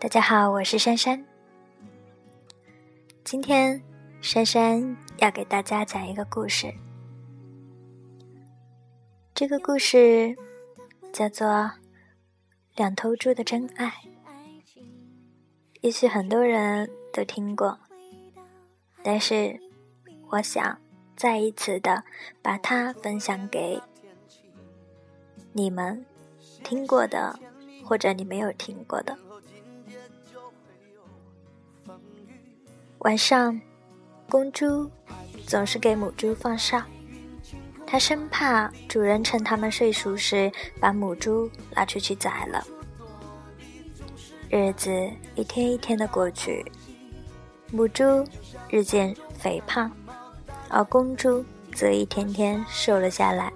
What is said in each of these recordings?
大家好，我是珊珊。今天珊珊要给大家讲一个故事。这个故事叫做《两头猪的真爱》，也许很多人都听过，但是我想再一次的把它分享给你们听过的，或者你没有听过的。晚上，公猪总是给母猪放哨，它生怕主人趁它们睡熟时把母猪拉出去宰了。日子一天一天的过去，母猪日渐肥胖，而公猪则一天天瘦了下来。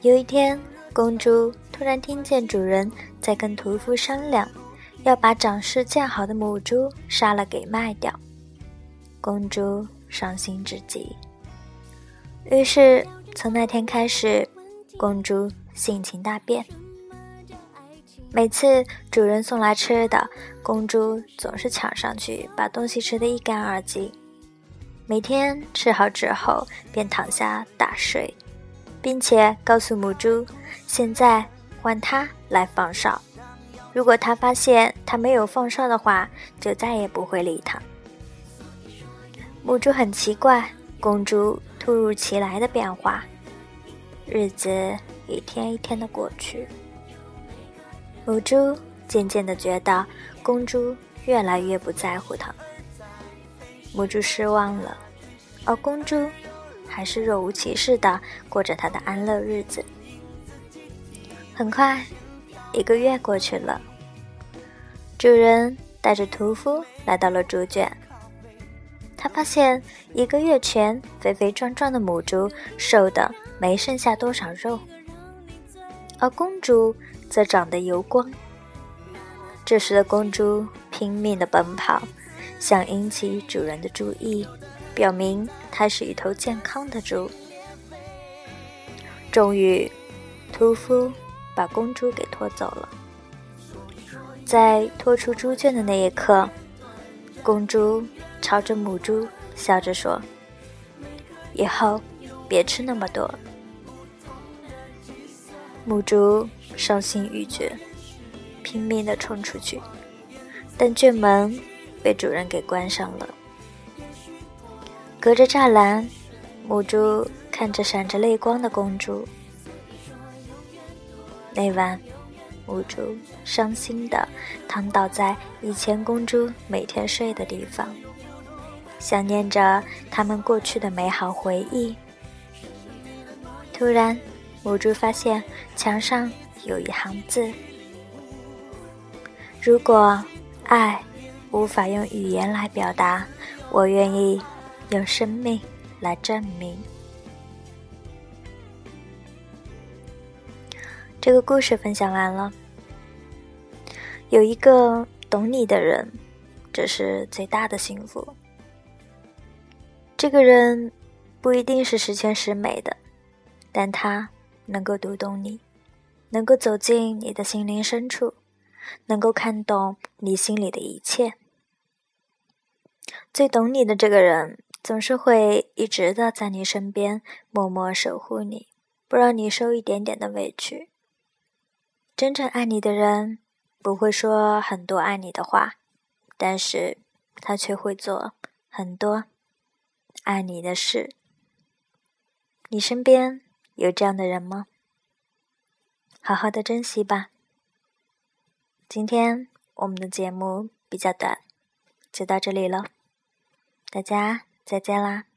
有一天，公猪突然听见主人在跟屠夫商量。要把长势较好的母猪杀了给卖掉，公猪伤心至极。于是从那天开始，公猪性情大变。每次主人送来吃的，公猪总是抢上去把东西吃得一干二净。每天吃好之后，便躺下大睡，并且告诉母猪：“现在换它来放哨。”如果他发现他没有放哨的话，就再也不会理他。母猪很奇怪公猪突如其来的变化，日子一天一天的过去，母猪渐渐的觉得公猪越来越不在乎它，母猪失望了，而公猪还是若无其事的过着它的安乐日子。很快。一个月过去了，主人带着屠夫来到了猪圈。他发现一个月前肥肥壮壮的母猪瘦的没剩下多少肉，而公猪则长得油光。这时的公猪拼命的奔跑，想引起主人的注意，表明它是一头健康的猪。终于，屠夫。把公猪给拖走了。在拖出猪圈的那一刻，公猪朝着母猪笑着说：“以后别吃那么多。”母猪伤心欲绝，拼命的冲出去，但圈门被主人给关上了。隔着栅栏，母猪看着闪着泪光的公猪。那晚，母猪伤心的躺倒在以前公猪每天睡的地方，想念着他们过去的美好回忆。突然，母猪发现墙上有一行字：“如果爱无法用语言来表达，我愿意用生命来证明。”这个故事分享完了。有一个懂你的人，这是最大的幸福。这个人不一定是十全十美的，但他能够读懂你，能够走进你的心灵深处，能够看懂你心里的一切。最懂你的这个人，总是会一直的在你身边，默默守护你，不让你受一点点的委屈。真正爱你的人，不会说很多爱你的话，但是他却会做很多爱你的事。你身边有这样的人吗？好好的珍惜吧。今天我们的节目比较短，就到这里了，大家再见啦。